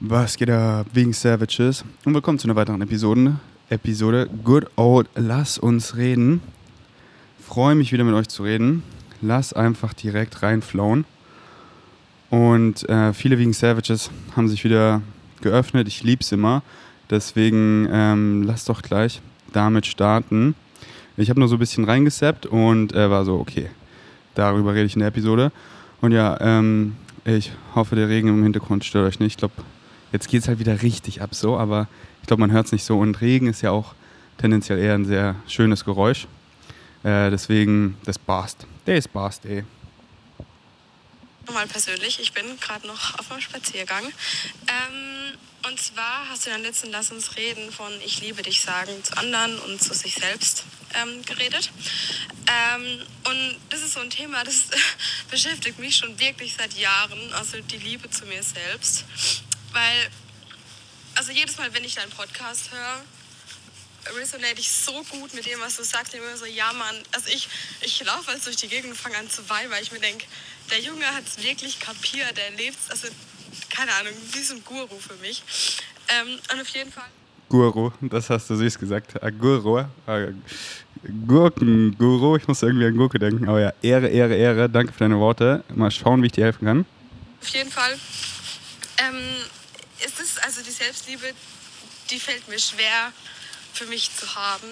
Was geht ab, wegen Savages? Und willkommen zu einer weiteren Episode. Episode Good Old Lass uns reden. Freue mich wieder mit euch zu reden. Lass einfach direkt reinflauen. Und äh, viele wegen Savages haben sich wieder geöffnet. Ich liebe es immer. Deswegen ähm, lass doch gleich damit starten. Ich habe nur so ein bisschen reingesappt und äh, war so, okay, darüber rede ich in der Episode. Und ja, ähm, ich hoffe, der Regen im Hintergrund stört euch nicht. Ich glaube, jetzt geht es halt wieder richtig ab so, aber ich glaube, man hört es nicht so. Und Regen ist ja auch tendenziell eher ein sehr schönes Geräusch. Äh, deswegen, das passt. Der ist passt, ey. Nochmal persönlich, ich bin gerade noch auf meinem Spaziergang. Ähm, und zwar hast du in der letzten Lass uns reden von Ich liebe dich sagen zu anderen und zu sich selbst ähm, geredet. Ähm, und das ist so ein Thema, das beschäftigt mich schon wirklich seit Jahren, also die Liebe zu mir selbst. Weil, also jedes Mal, wenn ich deinen Podcast höre, resonate ich so gut mit dem, was du sagst. Ich bin immer so, ja Mann, also ich, ich laufe jetzt durch die Gegend und fange an zu weinen, weil ich mir denke, der Junge hat es wirklich kapiert, der lebt, also keine Ahnung, wie so ein Guru für mich. Ähm, und auf jeden Fall. Guru, das hast du süß gesagt. Aguro, äh, Gurkenguru, ich muss irgendwie an Gurke denken. Aber ja, Ehre, Ehre, Ehre, danke für deine Worte. Mal schauen, wie ich dir helfen kann. Auf jeden Fall. Ähm, ist es also die Selbstliebe, die fällt mir schwer für mich zu haben.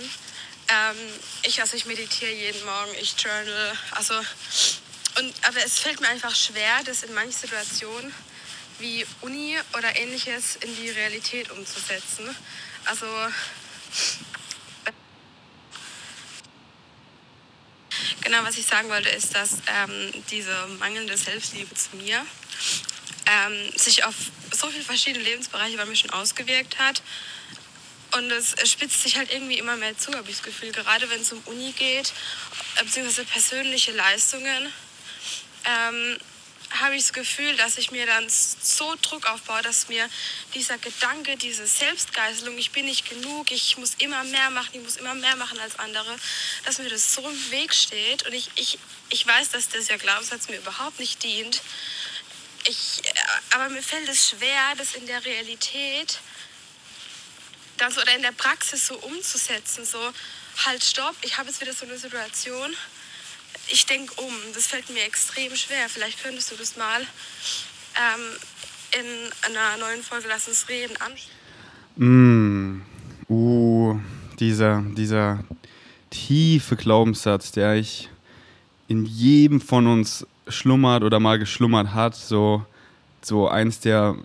Ähm, ich, also ich meditiere jeden Morgen, ich journal, also und, aber es fällt mir einfach schwer, das in manchen Situationen wie Uni oder ähnliches in die Realität umzusetzen. Also genau, was ich sagen wollte, ist, dass ähm, diese mangelnde Selbstliebe zu mir ähm, sich auf so viele verschiedene Lebensbereiche bei mir schon ausgewirkt hat. Und es spitzt sich halt irgendwie immer mehr zu, habe ich das Gefühl. Gerade wenn es um Uni geht, äh, beziehungsweise persönliche Leistungen, ähm, habe ich das Gefühl, dass ich mir dann so Druck aufbaue, dass mir dieser Gedanke, diese Selbstgeißelung, ich bin nicht genug, ich muss immer mehr machen, ich muss immer mehr machen als andere, dass mir das so im Weg steht. Und ich, ich, ich weiß, dass dieser Glaubenssatz mir überhaupt nicht dient. Ich, äh, aber mir fällt es schwer, das in der Realität dann so, oder in der Praxis so umzusetzen. So, halt, stopp, ich habe jetzt wieder so eine Situation ich denke um. Das fällt mir extrem schwer. Vielleicht könntest du das mal ähm, in einer neuen Folge Lass uns reden anschauen. Mm. Uh, dieser, dieser tiefe Glaubenssatz, der ich in jedem von uns schlummert oder mal geschlummert hat, so, so eins der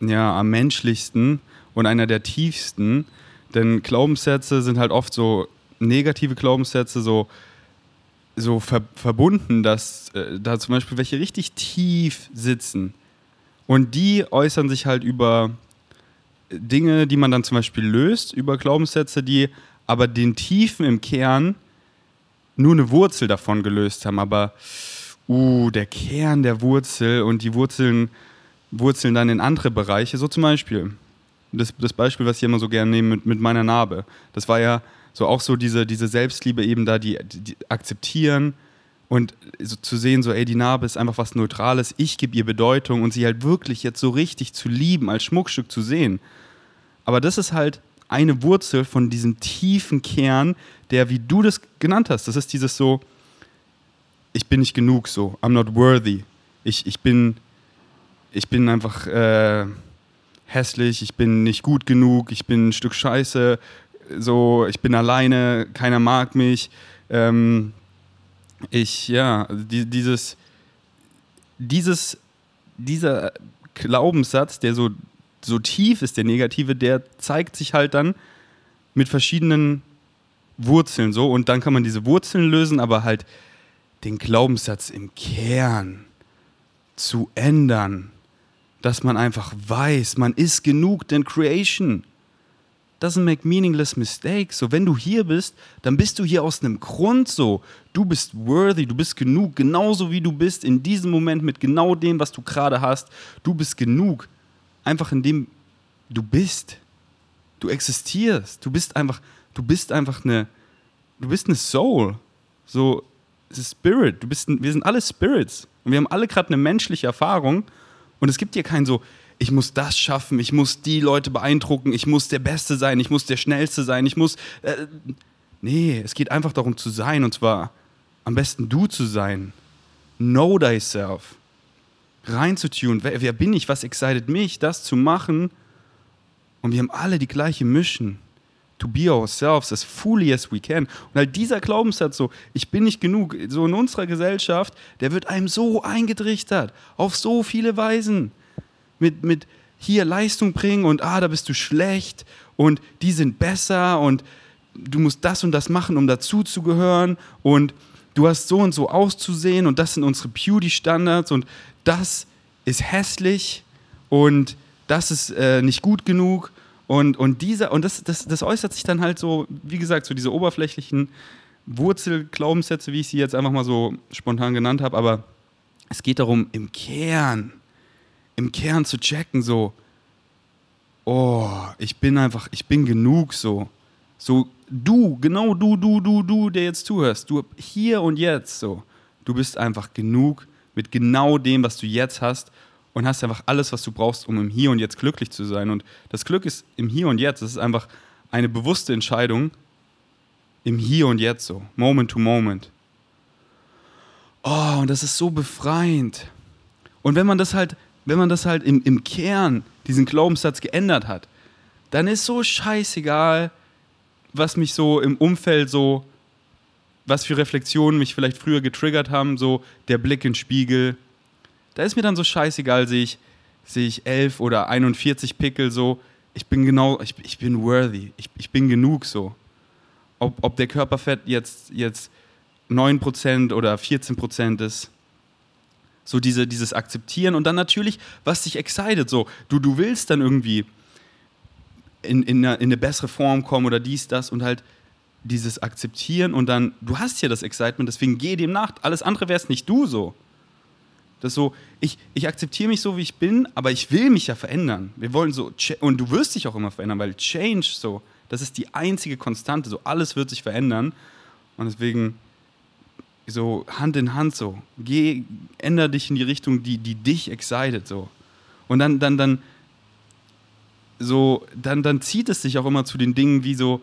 ja, am menschlichsten und einer der tiefsten. Denn Glaubenssätze sind halt oft so negative Glaubenssätze, so so ver verbunden, dass äh, da zum Beispiel welche richtig tief sitzen. Und die äußern sich halt über Dinge, die man dann zum Beispiel löst, über Glaubenssätze, die aber den Tiefen im Kern nur eine Wurzel davon gelöst haben. Aber uh, der Kern der Wurzel und die Wurzeln wurzeln dann in andere Bereiche. So zum Beispiel das, das Beispiel, was ich immer so gerne nehme mit, mit meiner Narbe. Das war ja so auch so diese, diese Selbstliebe eben da, die, die akzeptieren und so zu sehen, so, ey, die Narbe ist einfach was Neutrales, ich gebe ihr Bedeutung und sie halt wirklich jetzt so richtig zu lieben, als Schmuckstück zu sehen. Aber das ist halt eine Wurzel von diesem tiefen Kern, der, wie du das genannt hast, das ist dieses so, ich bin nicht genug so, I'm not worthy. Ich, ich bin, ich bin einfach äh, hässlich, ich bin nicht gut genug, ich bin ein Stück Scheiße, so, ich bin alleine, keiner mag mich. Ähm, ich, ja, die, dieses, dieses, dieser Glaubenssatz, der so, so tief ist, der negative, der zeigt sich halt dann mit verschiedenen Wurzeln so und dann kann man diese Wurzeln lösen, aber halt den Glaubenssatz im Kern zu ändern, dass man einfach weiß, man ist genug, denn Creation doesn't make meaningless mistakes. So, wenn du hier bist, dann bist du hier aus einem Grund so. Du bist worthy, du bist genug, genauso wie du bist in diesem Moment mit genau dem, was du gerade hast. Du bist genug. Einfach in dem du bist. Du existierst. Du bist einfach, du bist einfach eine, du bist eine Soul. So, Spirit. Du bist, wir sind alle Spirits. Und wir haben alle gerade eine menschliche Erfahrung. Und es gibt hier kein so, ich muss das schaffen, ich muss die Leute beeindrucken, ich muss der Beste sein, ich muss der Schnellste sein, ich muss. Äh, nee, es geht einfach darum zu sein und zwar am besten du zu sein. Know thyself. Reinzutun. Wer, wer bin ich? Was excited mich, das zu machen? Und wir haben alle die gleiche Mission to be ourselves as fully as we can. Und halt dieser Glaubenssatz so, ich bin nicht genug, so in unserer Gesellschaft, der wird einem so eingetrichtert, auf so viele Weisen. Mit, mit hier Leistung bringen und ah, da bist du schlecht und die sind besser und du musst das und das machen, um dazu zu gehören und du hast so und so auszusehen und das sind unsere Beauty-Standards und das ist hässlich und das ist äh, nicht gut genug und, und, dieser, und das, das, das äußert sich dann halt so, wie gesagt, so diese oberflächlichen Wurzelglaubenssätze, wie ich sie jetzt einfach mal so spontan genannt habe. Aber es geht darum, im Kern, im Kern zu checken, so, oh, ich bin einfach, ich bin genug so. So, du, genau du, du, du, du, der jetzt zuhörst, du hier und jetzt so. Du bist einfach genug mit genau dem, was du jetzt hast und hast einfach alles, was du brauchst, um im Hier und Jetzt glücklich zu sein. Und das Glück ist im Hier und Jetzt. Das ist einfach eine bewusste Entscheidung im Hier und Jetzt so, Moment to Moment. Oh, und das ist so befreiend. Und wenn man das halt, wenn man das halt im, im Kern, diesen Glaubenssatz geändert hat, dann ist so scheißegal, was mich so im Umfeld so, was für Reflexionen mich vielleicht früher getriggert haben, so der Blick in den Spiegel, da ist mir dann so scheißegal, sehe ich, sehe ich 11 oder 41 Pickel so. Ich bin genau, ich, ich bin worthy. Ich, ich bin genug so. Ob, ob der Körperfett jetzt, jetzt 9% oder 14% ist. So diese, dieses Akzeptieren und dann natürlich, was dich excited. So, du, du willst dann irgendwie in, in, eine, in eine bessere Form kommen oder dies, das und halt dieses Akzeptieren und dann, du hast ja das Excitement, deswegen geh dem nach. Alles andere wär's nicht du so. Das so, ich, ich akzeptiere mich so, wie ich bin, aber ich will mich ja verändern. Wir wollen so, und du wirst dich auch immer verändern, weil Change so, das ist die einzige Konstante, so alles wird sich verändern. Und deswegen so Hand in Hand so, geh, änder dich in die Richtung, die, die dich excited so. Und dann, dann, dann, so, dann, dann zieht es sich auch immer zu den Dingen wie so,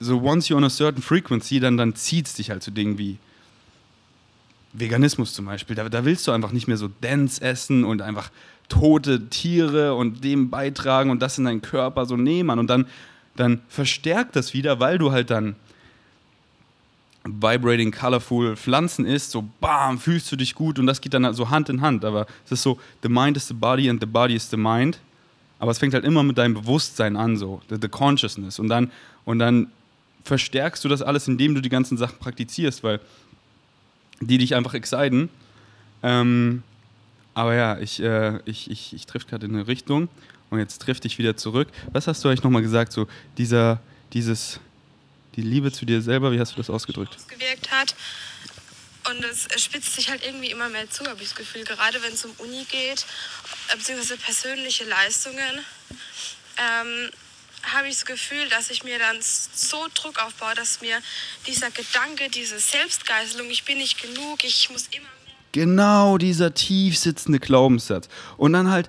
so once you're on a certain frequency, dann, dann zieht es dich halt zu Dingen wie Veganismus zum Beispiel, da, da willst du einfach nicht mehr so Dance essen und einfach tote Tiere und dem beitragen und das in deinen Körper so nehmen. Und dann, dann verstärkt das wieder, weil du halt dann vibrating, colorful Pflanzen isst, so bam, fühlst du dich gut und das geht dann halt so Hand in Hand. Aber es ist so, the mind is the body and the body is the mind. Aber es fängt halt immer mit deinem Bewusstsein an, so, the, the consciousness. Und dann, und dann verstärkst du das alles, indem du die ganzen Sachen praktizierst, weil die dich einfach exciten. Ähm, aber ja, ich, äh, ich, ich, ich treffe gerade in eine Richtung und jetzt trifft dich wieder zurück. Was hast du eigentlich nochmal gesagt? So dieser, dieses, die Liebe zu dir selber, wie hast du das ausgedrückt? Ausgewirkt hat. Und es spitzt sich halt irgendwie immer mehr zu, habe ich das Gefühl. Gerade wenn es um Uni geht, beziehungsweise persönliche Leistungen. Ähm, habe ich das Gefühl, dass ich mir dann so Druck aufbaue, dass mir dieser Gedanke, diese Selbstgeißelung, ich bin nicht genug, ich muss immer mehr. Genau dieser tief sitzende Glaubenssatz. Und dann halt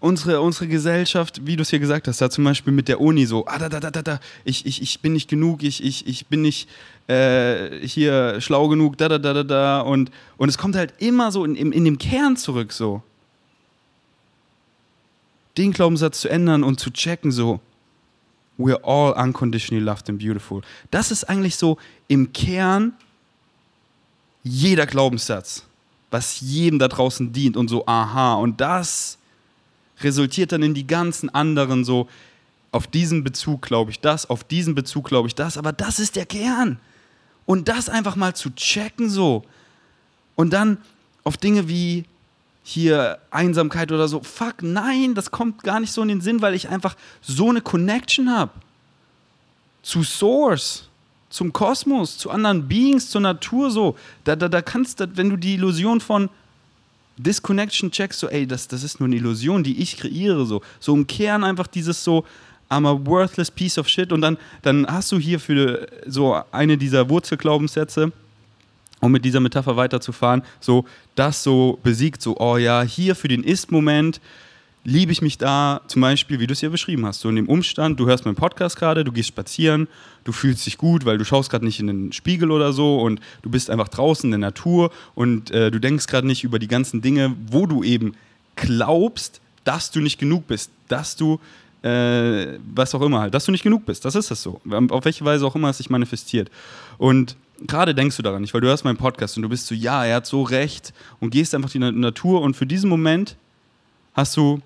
unsere, unsere Gesellschaft, wie du es hier gesagt hast, da zum Beispiel mit der Uni so, ah, da, da, da, da, da, ich, ich, ich bin nicht genug, ich, ich, ich bin nicht äh, hier schlau genug, da, da, da, da, da. Und, und es kommt halt immer so in, in, in dem Kern zurück so. Den Glaubenssatz zu ändern und zu checken so, we're all unconditionally loved and beautiful. Das ist eigentlich so im Kern jeder Glaubenssatz, was jedem da draußen dient und so, aha. Und das resultiert dann in die ganzen anderen so, auf diesen Bezug glaube ich das, auf diesen Bezug glaube ich das, aber das ist der Kern. Und das einfach mal zu checken so. Und dann auf Dinge wie hier Einsamkeit oder so. Fuck, nein, das kommt gar nicht so in den Sinn, weil ich einfach so eine Connection habe. Zu Source, zum Kosmos, zu anderen Beings, zur Natur so. Da, da, da kannst du, wenn du die Illusion von Disconnection checkst, so, ey, das, das ist nur eine Illusion, die ich kreiere, so. So Kern einfach dieses so, I'm a worthless piece of shit und dann, dann hast du hier für so eine dieser Wurzelglaubenssätze, um mit dieser Metapher weiterzufahren, so das so besiegt, so, oh ja, hier für den Ist-Moment liebe ich mich da zum Beispiel, wie du es ja beschrieben hast, so in dem Umstand, du hörst meinen Podcast gerade, du gehst spazieren, du fühlst dich gut, weil du schaust gerade nicht in den Spiegel oder so und du bist einfach draußen in der Natur und äh, du denkst gerade nicht über die ganzen Dinge, wo du eben glaubst, dass du nicht genug bist, dass du, äh, was auch immer halt, dass du nicht genug bist. Das ist das so. Auf welche Weise auch immer es sich manifestiert. Und gerade denkst du daran nicht, weil du hörst meinen Podcast und du bist so, ja, er hat so recht und gehst einfach in die Natur und für diesen Moment hast du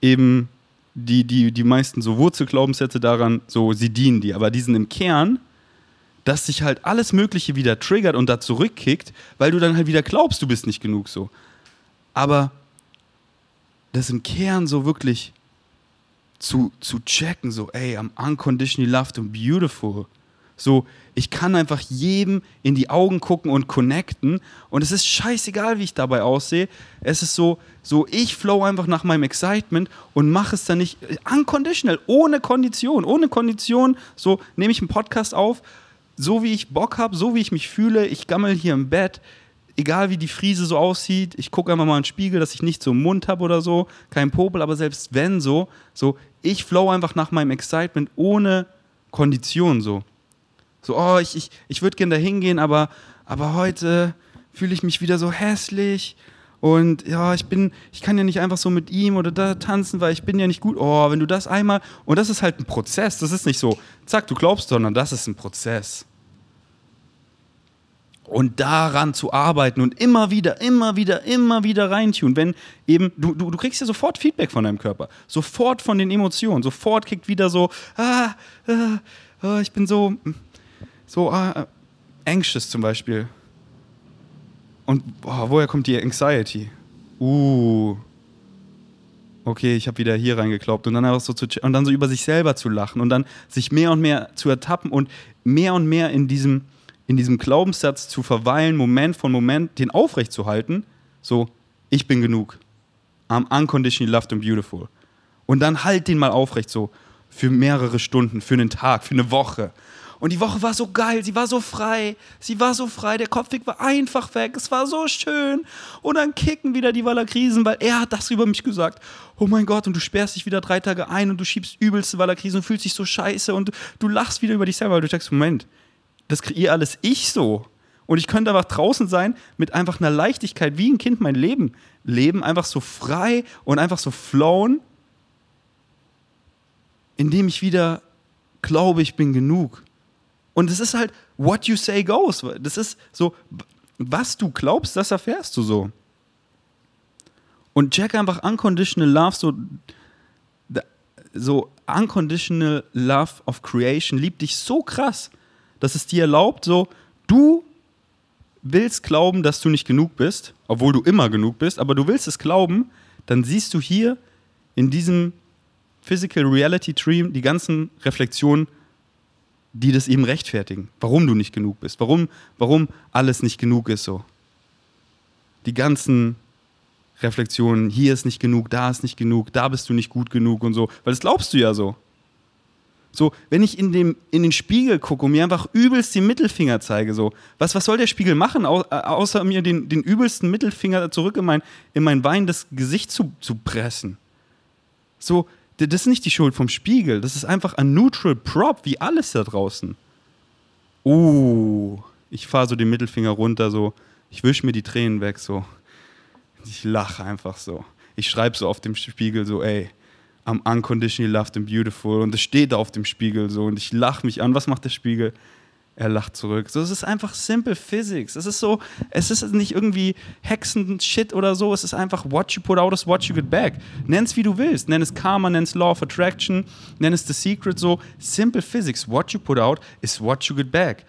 eben die, die, die meisten so Wurzelglaubenssätze daran, so sie dienen dir, aber diesen im Kern, dass sich halt alles Mögliche wieder triggert und da zurückkickt, weil du dann halt wieder glaubst, du bist nicht genug so. Aber das im Kern so wirklich zu, zu checken, so, ey, I'm unconditionally loved and beautiful. So, ich kann einfach jedem in die Augen gucken und connecten und es ist scheißegal, wie ich dabei aussehe. Es ist so, so ich flow einfach nach meinem Excitement und mache es dann nicht unconditional, ohne Kondition, ohne Kondition. So nehme ich einen Podcast auf, so wie ich Bock habe, so wie ich mich fühle. Ich gammel hier im Bett, egal wie die Friese so aussieht. Ich gucke einfach mal in den Spiegel, dass ich nicht so einen Mund habe oder so, kein Popel, aber selbst wenn so, so ich flow einfach nach meinem Excitement ohne Kondition so. So, oh, ich, ich, ich würde gerne da hingehen, aber, aber heute fühle ich mich wieder so hässlich. Und ja, ich bin, ich kann ja nicht einfach so mit ihm oder da tanzen, weil ich bin ja nicht gut. Oh, wenn du das einmal. Und das ist halt ein Prozess. Das ist nicht so, zack, du glaubst, sondern das ist ein Prozess. Und daran zu arbeiten und immer wieder, immer wieder, immer wieder reintun. Wenn eben, du, du, du kriegst ja sofort Feedback von deinem Körper. Sofort von den Emotionen. Sofort kickt wieder so, ah, ah, ah ich bin so, so uh, anxious zum Beispiel. Und oh, woher kommt die Anxiety? Uh. Okay, ich habe wieder hier reingeklaubt und dann einfach so zu und dann so über sich selber zu lachen und dann sich mehr und mehr zu ertappen und mehr und mehr in diesem in diesem Glaubenssatz zu verweilen, Moment von Moment den aufrechtzuhalten, so ich bin genug. I'm unconditionally loved and beautiful. Und dann halt den mal aufrecht so für mehrere Stunden, für einen Tag, für eine Woche. Und die Woche war so geil, sie war so frei, sie war so frei, der Kopfweg war einfach weg, es war so schön. Und dann kicken wieder die Wallakrisen, weil er hat das über mich gesagt. Oh mein Gott, und du sperrst dich wieder drei Tage ein und du schiebst übelste Wallakrisen und fühlst dich so scheiße und du lachst wieder über dich selber, weil du denkst, Moment, das kreiere alles ich so. Und ich könnte einfach draußen sein mit einfach einer Leichtigkeit, wie ein Kind mein Leben leben, einfach so frei und einfach so flown, indem ich wieder glaube, ich bin genug. Und es ist halt, what you say goes. Das ist so, was du glaubst, das erfährst du so. Und check einfach unconditional love, so, so unconditional love of creation liebt dich so krass, dass es dir erlaubt, so, du willst glauben, dass du nicht genug bist, obwohl du immer genug bist, aber du willst es glauben, dann siehst du hier in diesem Physical Reality Dream die ganzen Reflexionen die das eben rechtfertigen, warum du nicht genug bist, warum, warum alles nicht genug ist so. Die ganzen Reflexionen, hier ist nicht genug, da ist nicht genug, da bist du nicht gut genug und so, weil das glaubst du ja so. So, wenn ich in, dem, in den Spiegel gucke und mir einfach übelst den Mittelfinger zeige, so, was, was soll der Spiegel machen, au, äh, außer mir den, den übelsten Mittelfinger zurück in mein, in mein weinendes Gesicht zu, zu pressen? So, das ist nicht die Schuld vom Spiegel, das ist einfach ein neutral Prop, wie alles da draußen. Uh, ich fahre so den Mittelfinger runter, so, ich wische mir die Tränen weg, so. Ich lache einfach so. Ich schreibe so auf dem Spiegel so, ey, I'm unconditionally loved and beautiful. Und es steht da auf dem Spiegel so und ich lache mich an. Was macht der Spiegel? Er lacht zurück. So, es ist einfach simple physics. Es ist so, es ist nicht irgendwie Hexen-Shit oder so. Es ist einfach what you put out is what you get back. Nenn es wie du willst. Nenn es Karma, nenn es Law of Attraction, nenn es The Secret. So, simple physics. What you put out is what you get back.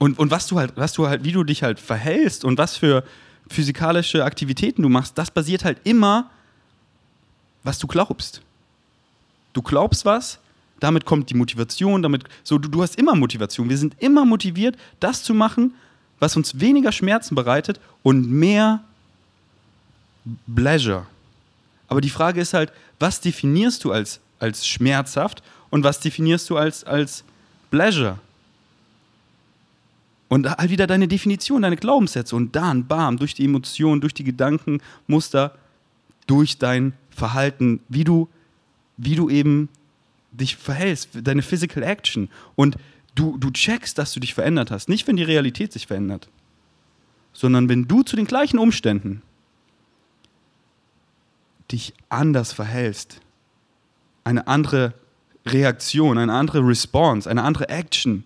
Und, und was du halt, was du halt, wie du dich halt verhältst und was für physikalische Aktivitäten du machst, das basiert halt immer, was du glaubst. Du glaubst was, damit kommt die Motivation, damit so du, du hast immer Motivation. Wir sind immer motiviert, das zu machen, was uns weniger Schmerzen bereitet und mehr Pleasure. Aber die Frage ist halt, was definierst du als, als schmerzhaft und was definierst du als, als Pleasure? Und halt wieder deine Definition, deine Glaubenssätze und dann, bam, durch die Emotionen, durch die Gedankenmuster durch dein Verhalten, wie du, wie du eben dich verhältst, deine Physical Action. Und du, du checkst, dass du dich verändert hast. Nicht, wenn die Realität sich verändert, sondern wenn du zu den gleichen Umständen dich anders verhältst, eine andere Reaktion, eine andere Response, eine andere Action,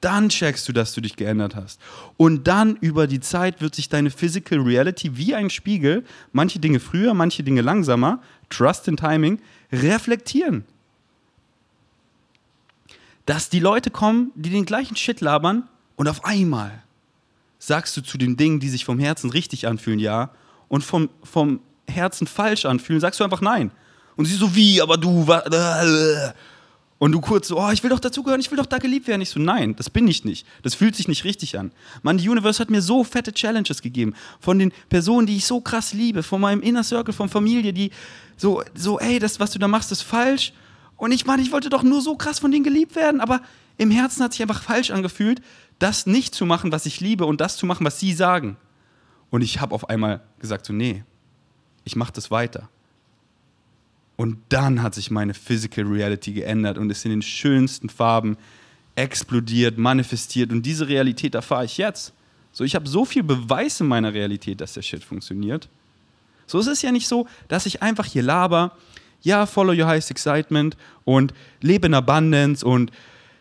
dann checkst du, dass du dich geändert hast. Und dann über die Zeit wird sich deine Physical Reality wie ein Spiegel, manche Dinge früher, manche Dinge langsamer, Trust in Timing, reflektieren. Dass die Leute kommen, die den gleichen Shit labern und auf einmal sagst du zu den Dingen, die sich vom Herzen richtig anfühlen, ja, und vom, vom Herzen falsch anfühlen, sagst du einfach nein. Und sie so, wie, aber du, und du kurz so, oh, ich will doch dazugehören, ich will doch da geliebt werden. Ich so, nein, das bin ich nicht. Das fühlt sich nicht richtig an. Mann, die Universe hat mir so fette Challenges gegeben. Von den Personen, die ich so krass liebe, von meinem Inner Circle, von Familie, die so, so, ey, das, was du da machst, ist falsch. Und ich meine, ich wollte doch nur so krass von denen geliebt werden, aber im Herzen hat sich einfach falsch angefühlt, das nicht zu machen, was ich liebe und das zu machen, was sie sagen. Und ich habe auf einmal gesagt, so, nee, ich mache das weiter. Und dann hat sich meine Physical Reality geändert und ist in den schönsten Farben explodiert, manifestiert. Und diese Realität erfahre ich jetzt. So, ich habe so viel Beweis in meiner Realität, dass der Shit funktioniert. So, es ist ja nicht so, dass ich einfach hier laber, ja, follow your highest excitement und lebe in Abundance und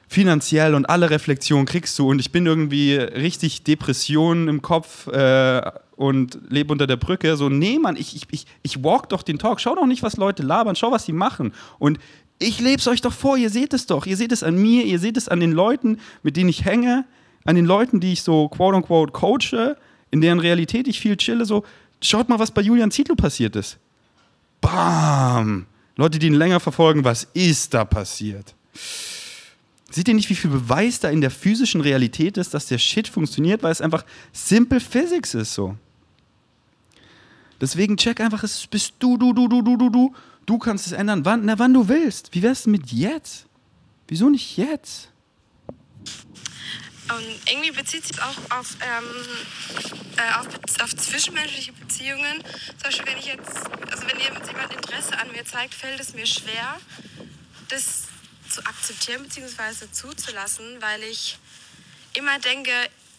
finanziell und alle Reflexionen kriegst du und ich bin irgendwie richtig Depressionen im Kopf äh, und lebe unter der Brücke. So, nee, Mann, ich, ich, ich, ich walk doch den Talk. Schau doch nicht, was Leute labern, schau, was sie machen. Und ich lebe es euch doch vor, ihr seht es doch. Ihr seht es an mir, ihr seht es an den Leuten, mit denen ich hänge, an den Leuten, die ich so quote unquote coache, in deren Realität ich viel chille. So, schaut mal, was bei Julian Zietlow passiert ist. Bam! Leute, die ihn länger verfolgen, was ist da passiert? Seht ihr nicht, wie viel Beweis da in der physischen Realität ist, dass der Shit funktioniert, weil es einfach simple Physics ist so. Deswegen check einfach, es bist du, du, du, du, du, du, du. Du kannst es ändern, wann, na, wann du willst. Wie wär's denn mit jetzt? Wieso nicht jetzt? Und irgendwie bezieht sich auch auf, ähm, äh, auf, auf, zwischenmenschliche Beziehungen. Zum Beispiel, wenn ich jetzt, also wenn jemand Interesse an mir zeigt, fällt es mir schwer, das zu akzeptieren bzw. zuzulassen, weil ich immer denke,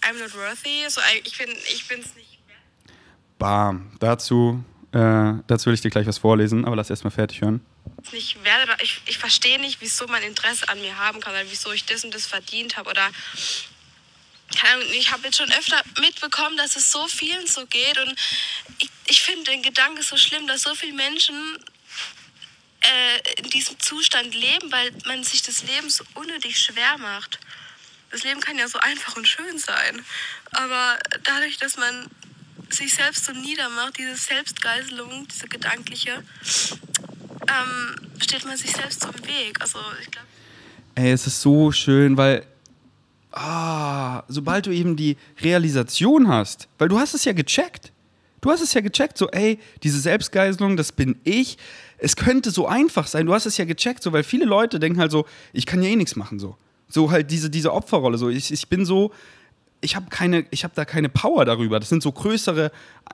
I'm not worthy. So, ich bin ich bin's nicht wert. Bam. Dazu, äh, dazu will ich dir gleich was vorlesen, aber lass erst mal fertig hören. Nicht werde, ich, ich verstehe nicht, wieso man Interesse an mir haben kann oder wieso ich das und das verdient habe oder ich habe jetzt schon öfter mitbekommen, dass es so vielen so geht und ich, ich finde den Gedanken so schlimm, dass so viele Menschen äh, in diesem Zustand leben, weil man sich das Leben so unnötig schwer macht. Das Leben kann ja so einfach und schön sein, aber dadurch, dass man sich selbst so niedermacht, diese Selbstgeißelung, diese gedankliche, ähm, steht man sich selbst so im Weg. Also ich glaube. Ey, es ist so schön, weil ah, sobald du eben die Realisation hast, weil du hast es ja gecheckt. Du hast es ja gecheckt, so, ey, diese Selbstgeißelung, das bin ich es könnte so einfach sein. Du hast es ja gecheckt, so, weil viele Leute denken halt so, ich kann ja eh nichts machen, so. So halt diese, diese Opferrolle, so. Ich, ich bin so, ich habe keine, ich habe da keine Power darüber. Das sind so größere.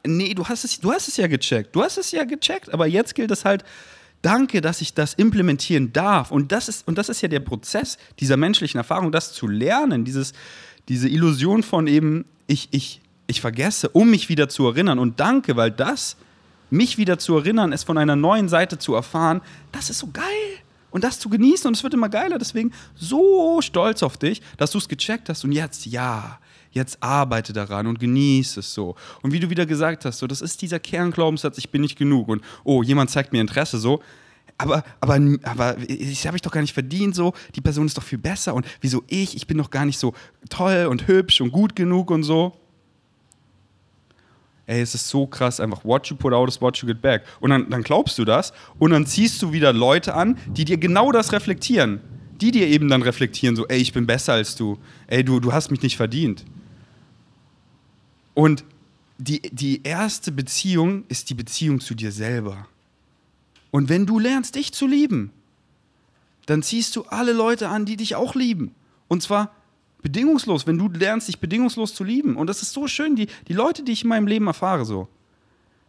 Nee, du hast es, du hast es ja gecheckt. Du hast es ja gecheckt, aber jetzt gilt es halt. Danke, dass ich das implementieren darf. Und das ist, und das ist ja der Prozess dieser menschlichen Erfahrung, das zu lernen, dieses, diese Illusion von eben, ich, ich, ich vergesse, um mich wieder zu erinnern. Und danke, weil das mich wieder zu erinnern, es von einer neuen Seite zu erfahren, das ist so geil. Und das zu genießen und es wird immer geiler. Deswegen so stolz auf dich, dass du es gecheckt hast und jetzt, ja, jetzt arbeite daran und genieße es so. Und wie du wieder gesagt hast, so, das ist dieser Kernglaubenssatz, ich bin nicht genug und oh, jemand zeigt mir Interesse so. Aber, aber, aber das habe ich doch gar nicht verdient, so. Die Person ist doch viel besser und wieso ich? Ich bin doch gar nicht so toll und hübsch und gut genug und so ey, es ist so krass, einfach what you put out is what you get back. Und dann, dann glaubst du das und dann ziehst du wieder Leute an, die dir genau das reflektieren. Die dir eben dann reflektieren, so, ey, ich bin besser als du. Ey, du, du hast mich nicht verdient. Und die, die erste Beziehung ist die Beziehung zu dir selber. Und wenn du lernst, dich zu lieben, dann ziehst du alle Leute an, die dich auch lieben. Und zwar Bedingungslos, wenn du lernst, dich bedingungslos zu lieben. Und das ist so schön, die, die Leute, die ich in meinem Leben erfahre, so.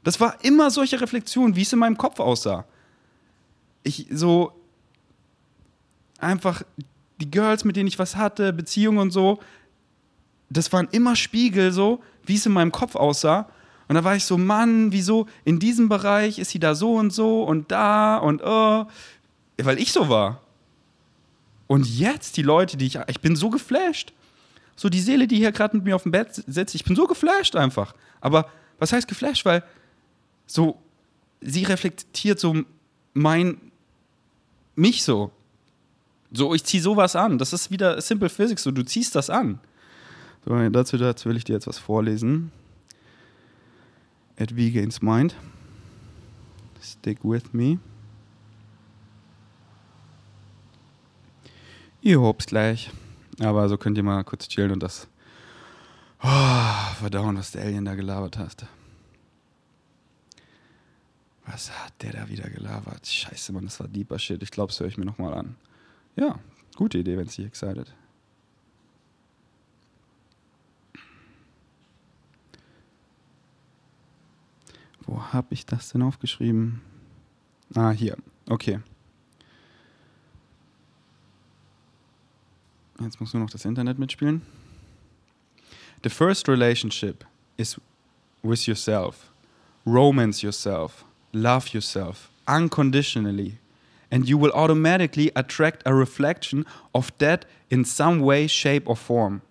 Das war immer solche Reflexion, wie es in meinem Kopf aussah. Ich so einfach die Girls, mit denen ich was hatte, Beziehungen und so, das waren immer Spiegel so, wie es in meinem Kopf aussah. Und da war ich so, Mann, wieso in diesem Bereich ist sie da so und so und da und oh, weil ich so war. Und jetzt die Leute, die ich, ich bin so geflasht. So die Seele, die hier gerade mit mir auf dem Bett sitzt, ich bin so geflasht einfach. Aber was heißt geflasht? Weil so, sie reflektiert so mein, mich so. So, ich ziehe sowas an. Das ist wieder Simple Physics, so, du ziehst das an. So, dazu, dazu will ich dir jetzt was vorlesen. At V Gains Mind. Stick with me. Ihr hob's gleich. Aber so könnt ihr mal kurz chillen und das oh, verdauen, was der Alien da gelabert hat. Was hat der da wieder gelabert? Scheiße, Mann, das war deeper Shit. Ich glaube, das höre ich mir nochmal an. Ja, gute Idee, wenn es dich excited. Wo habe ich das denn aufgeschrieben? Ah, hier. Okay. Jetzt muss nur noch das Internet mitspielen. The first relationship is with yourself. Romance yourself. Love yourself unconditionally. And you will automatically attract a reflection of that in some way, shape, or form.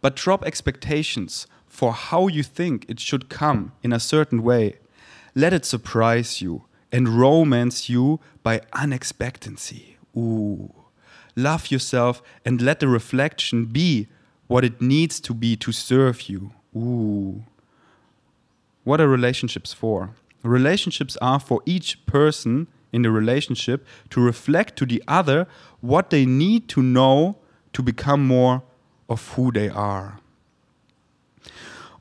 But drop expectations for how you think it should come in a certain way. Let it surprise you and romance you by unexpectancy. Ooh. Love yourself and let the reflection be what it needs to be to serve you. Ooh. What are relationships for? Relationships are for each person in the relationship to reflect to the other what they need to know to become more of who they are.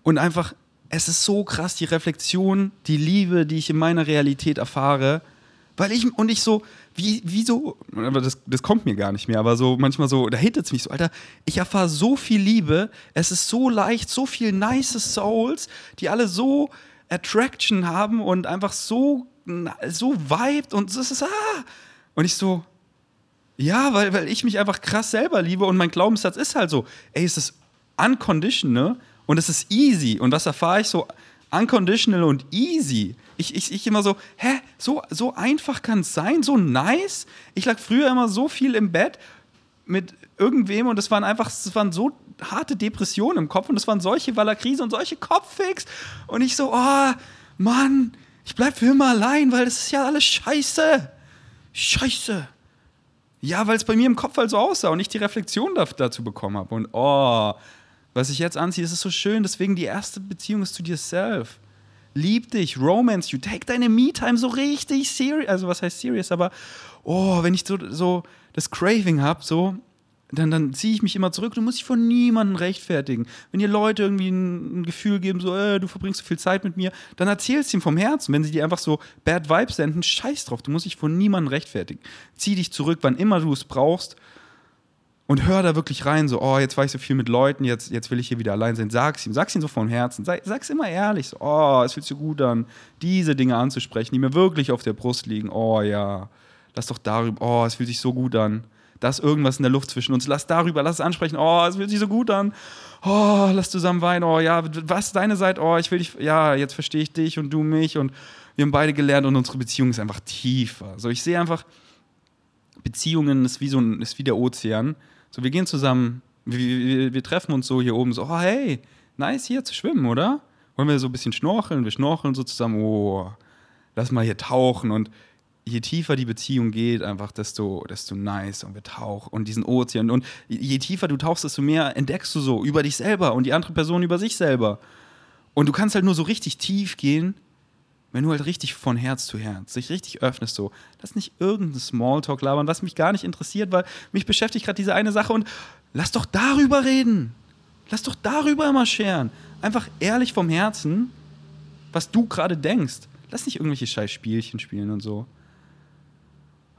Und einfach, es ist so krass, die Reflexion, die Liebe, die ich in meiner Realität erfahre, weil ich, und ich so, wie, wie so, das, das kommt mir gar nicht mehr, aber so manchmal so, da hittet es mich so, Alter, ich erfahre so viel Liebe, es ist so leicht, so viel nice Souls, die alle so Attraction haben und einfach so, so vibed und das ist, ah, und ich so, ja, weil, weil ich mich einfach krass selber liebe und mein Glaubenssatz ist halt so, ey, es ist unconditional und es ist easy und was erfahre ich so unconditional und easy. Ich, ich, ich immer so, hä, so, so einfach kann es sein, so nice. Ich lag früher immer so viel im Bett mit irgendwem und es waren einfach, es waren so harte Depressionen im Kopf und es waren solche Valakrise und solche Kopffix und ich so, oh, Mann, ich bleib für immer allein, weil das ist ja alles scheiße. Scheiße. Ja, weil es bei mir im Kopf halt so aussah und ich die Reflexion dazu bekommen habe. Und oh, was ich jetzt anziehe, das ist so schön. Deswegen die erste Beziehung ist zu dir self. Lieb dich, romance you, take deine Me-Time so richtig serious. Also, was heißt serious? Aber, oh, wenn ich so, so das Craving habe, so, dann, dann ziehe ich mich immer zurück. Du musst dich von niemandem rechtfertigen. Wenn dir Leute irgendwie ein, ein Gefühl geben, so, äh, du verbringst so viel Zeit mit mir, dann erzählst du ihm vom Herzen. Wenn sie dir einfach so Bad Vibes senden, scheiß drauf. Du musst dich von niemandem rechtfertigen. Zieh dich zurück, wann immer du es brauchst und hör da wirklich rein, so, oh, jetzt war ich so viel mit Leuten, jetzt, jetzt will ich hier wieder allein sein. Sag's ihm, sag's ihm so vom Herzen, Sag, sag's immer ehrlich, so, oh, es fühlt sich gut an, diese Dinge anzusprechen, die mir wirklich auf der Brust liegen. Oh ja, lass doch darüber, oh, es fühlt sich so gut an. Da ist irgendwas in der Luft zwischen uns, lass darüber, lass es ansprechen, oh, es fühlt sich so gut an. Oh, lass zusammen weinen, oh ja, was deine Seite, oh, ich will dich, ja, jetzt verstehe ich dich und du mich und wir haben beide gelernt und unsere Beziehung ist einfach tiefer. So, ich sehe einfach, Beziehungen ist wie so ein, ist wie der Ozean so, wir gehen zusammen, wir, wir, treffen uns so hier oben, so, oh, hey, nice hier zu schwimmen, oder? Wollen wir so ein bisschen schnorcheln? Wir schnorcheln so zusammen, oh, lass mal hier tauchen. Und je tiefer die Beziehung geht, einfach desto, desto nice und wir tauchen und diesen Ozean. Und je tiefer du tauchst, desto mehr entdeckst du so über dich selber und die andere Person über sich selber. Und du kannst halt nur so richtig tief gehen, wenn du halt richtig von Herz zu Herz sich richtig öffnest, so, lass nicht irgendein Smalltalk labern, was mich gar nicht interessiert, weil mich beschäftigt gerade diese eine Sache und lass doch darüber reden. Lass doch darüber immer scheren. Einfach ehrlich vom Herzen, was du gerade denkst. Lass nicht irgendwelche scheiß Spielchen spielen und so.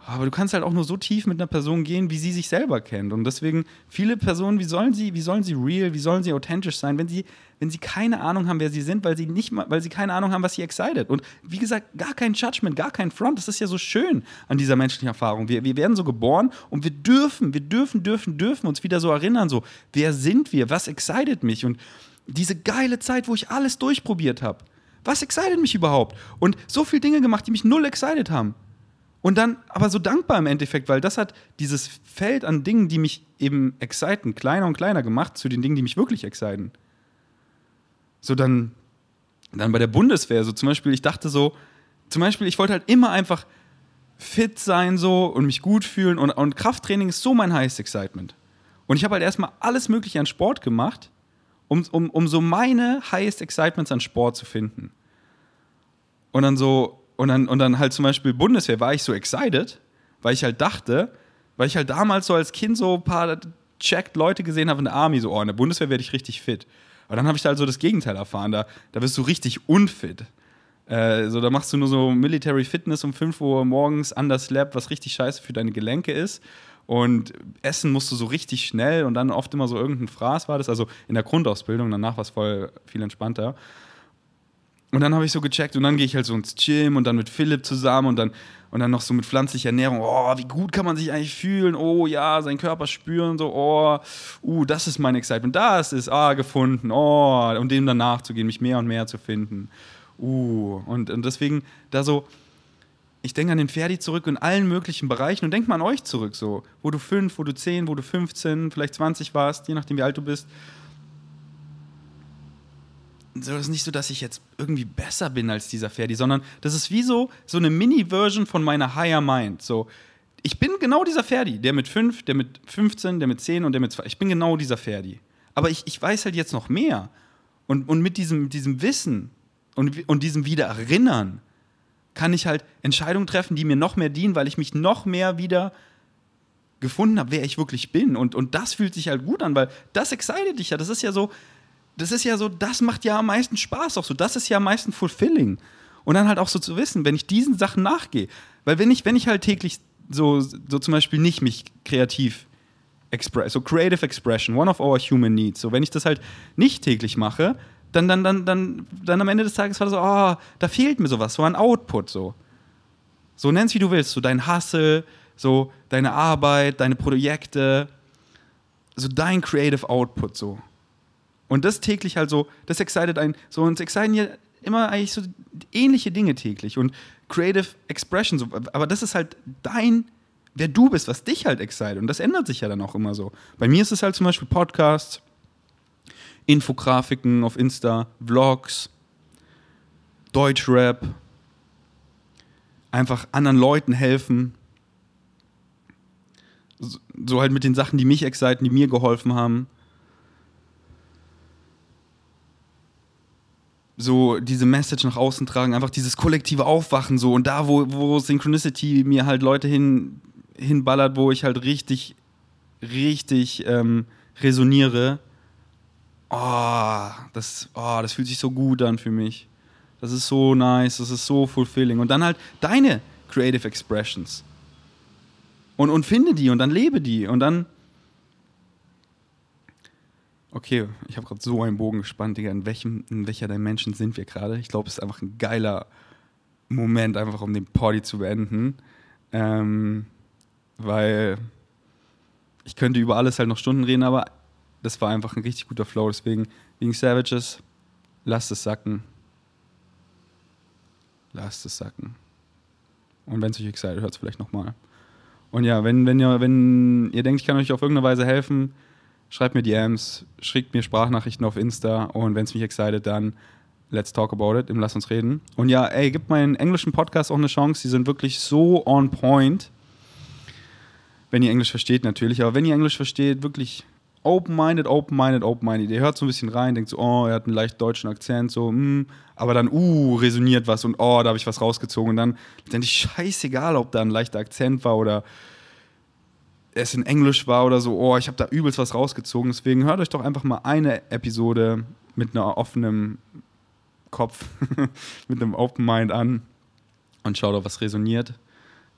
Aber du kannst halt auch nur so tief mit einer Person gehen, wie sie sich selber kennt. Und deswegen, viele Personen, wie sollen sie, wie sollen sie real, wie sollen sie authentisch sein, wenn sie, wenn sie keine Ahnung haben, wer sie sind, weil sie nicht mal, weil sie keine Ahnung haben, was sie excited. Und wie gesagt, gar kein Judgment, gar kein Front. Das ist ja so schön an dieser menschlichen Erfahrung. Wir, wir werden so geboren und wir dürfen, wir dürfen, dürfen, dürfen uns wieder so erinnern, so, wer sind wir? Was excited mich? Und diese geile Zeit, wo ich alles durchprobiert habe. Was excited mich überhaupt? Und so viele Dinge gemacht, die mich null excited haben. Und dann aber so dankbar im Endeffekt, weil das hat dieses Feld an Dingen, die mich eben exciten, kleiner und kleiner gemacht zu den Dingen, die mich wirklich exciten. So dann, dann bei der Bundeswehr, so zum Beispiel, ich dachte so, zum Beispiel, ich wollte halt immer einfach fit sein so und mich gut fühlen und, und Krafttraining ist so mein highest excitement. Und ich habe halt erstmal alles Mögliche an Sport gemacht, um, um, um so meine highest excitements an Sport zu finden. Und dann so, und dann, und dann halt zum Beispiel Bundeswehr war ich so excited, weil ich halt dachte, weil ich halt damals so als Kind so ein paar checked Leute gesehen habe in der Army, so, oh, in der Bundeswehr werde ich richtig fit. Aber dann habe ich da halt so das Gegenteil erfahren, da, da wirst du richtig unfit. Äh, so, da machst du nur so Military Fitness um 5 Uhr morgens, underslept, was richtig scheiße für deine Gelenke ist. Und essen musst du so richtig schnell und dann oft immer so irgendein Fraß war das, also in der Grundausbildung, danach war es voll viel entspannter. Und dann habe ich so gecheckt und dann gehe ich halt so ins Gym und dann mit Philipp zusammen und dann, und dann noch so mit pflanzlicher Ernährung. Oh, wie gut kann man sich eigentlich fühlen? Oh ja, seinen Körper spüren, so, oh, uh, das ist mein Excitement. Das ist, ah, gefunden, oh, und dem dann nachzugehen, mich mehr und mehr zu finden. Uh, und, und deswegen da so, ich denke an den Ferdi zurück in allen möglichen Bereichen und denk mal an euch zurück, so, wo du fünf, wo du zehn, wo du 15, vielleicht 20 warst, je nachdem wie alt du bist so ist nicht so, dass ich jetzt irgendwie besser bin als dieser Ferdi, sondern das ist wie so, so eine Mini-Version von meiner Higher Mind. So, ich bin genau dieser Ferdi, der mit 5, der mit 15, der mit 10 und der mit 2. Ich bin genau dieser Ferdi. Aber ich, ich weiß halt jetzt noch mehr. Und, und mit diesem, diesem Wissen und, und diesem Wiedererinnern kann ich halt Entscheidungen treffen, die mir noch mehr dienen, weil ich mich noch mehr wieder gefunden habe, wer ich wirklich bin. Und, und das fühlt sich halt gut an, weil das excited dich ja. Das ist ja so, das ist ja so, das macht ja am meisten Spaß auch so. Das ist ja am meisten fulfilling. Und dann halt auch so zu wissen, wenn ich diesen Sachen nachgehe. Weil wenn ich, wenn ich halt täglich so, so zum Beispiel nicht mich kreativ express, so Creative Expression, one of our human needs, so wenn ich das halt nicht täglich mache, dann, dann, dann, dann, dann am Ende des Tages war das so, oh, da fehlt mir sowas, so ein Output, so. So nenn's wie du willst, so dein Hustle, so deine Arbeit, deine Projekte, so dein Creative Output, so. Und das täglich halt so, das excited einen, so uns exciten ja immer eigentlich so ähnliche Dinge täglich und Creative Expression, so, aber das ist halt dein, wer du bist, was dich halt excited und das ändert sich ja dann auch immer so. Bei mir ist es halt zum Beispiel Podcasts, Infografiken auf Insta, Vlogs, Deutschrap, einfach anderen Leuten helfen, so halt mit den Sachen, die mich exciten, die mir geholfen haben. So diese Message nach außen tragen, einfach dieses kollektive Aufwachen so und da, wo, wo Synchronicity mir halt Leute hin, hinballert, wo ich halt richtig, richtig ähm, resoniere, oh das, oh, das fühlt sich so gut an für mich. Das ist so nice, das ist so fulfilling. Und dann halt deine Creative Expressions. Und, und finde die und dann lebe die und dann Okay, ich habe gerade so einen Bogen gespannt, Digga. In, welchem, in welcher Dimension sind wir gerade? Ich glaube, es ist einfach ein geiler Moment, einfach um den Party zu beenden. Ähm, weil ich könnte über alles halt noch Stunden reden, aber das war einfach ein richtig guter Flow. Deswegen, wegen Savages, lasst es sacken. Lasst es sacken. Und wenn es euch excited, hört es vielleicht nochmal. Und ja, wenn, wenn, ihr, wenn ihr denkt, ich kann euch auf irgendeine Weise helfen, schreibt mir DMs, schickt mir Sprachnachrichten auf Insta und wenn es mich excited, dann let's talk about it, im Lass uns reden. Und ja, ey, gib meinen englischen Podcast auch eine Chance, die sind wirklich so on point. Wenn ihr Englisch versteht, natürlich, aber wenn ihr Englisch versteht, wirklich open-minded, open-minded, open-minded. Ihr hört so ein bisschen rein, denkt so, oh, er hat einen leicht deutschen Akzent, so, mm, aber dann, uh, resoniert was und oh, da habe ich was rausgezogen. Und dann letztendlich scheißegal, ob da ein leichter Akzent war oder es in Englisch war oder so, oh, ich habe da übelst was rausgezogen. Deswegen hört euch doch einfach mal eine Episode mit einer offenen Kopf, mit einem Open Mind an und schaut, ob was resoniert.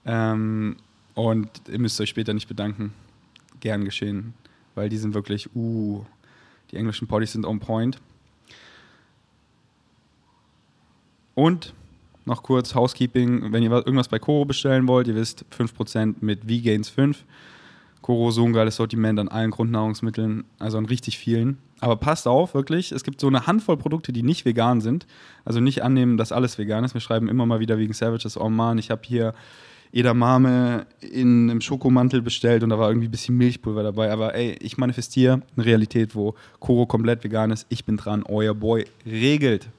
Ähm, Und ihr müsst euch später nicht bedanken. Gern geschehen. Weil die sind wirklich, uh, die englischen Poddies sind on point. Und noch kurz Housekeeping, wenn ihr irgendwas bei Koro bestellen wollt, ihr wisst, 5% mit V-Gains 5. Koro so ein geiles Sortiment an allen Grundnahrungsmitteln, also an richtig vielen. Aber passt auf, wirklich, es gibt so eine Handvoll Produkte, die nicht vegan sind. Also nicht annehmen, dass alles vegan ist. Wir schreiben immer mal wieder wegen Savages, oh man, ich habe hier Edamame in einem Schokomantel bestellt und da war irgendwie ein bisschen Milchpulver dabei. Aber ey, ich manifestiere eine Realität, wo Koro komplett vegan ist. Ich bin dran, euer Boy regelt.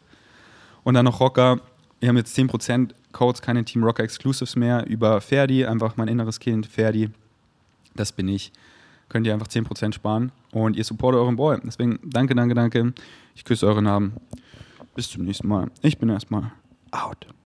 Und dann noch Rocker. Wir haben jetzt 10% Codes, keine Team Rocker Exclusives mehr über Ferdi, einfach mein inneres Kind, Ferdi. Das bin ich. Könnt ihr einfach 10% sparen und ihr supportet euren Boy. Deswegen danke, danke, danke. Ich küsse euren Namen. Bis zum nächsten Mal. Ich bin erstmal out.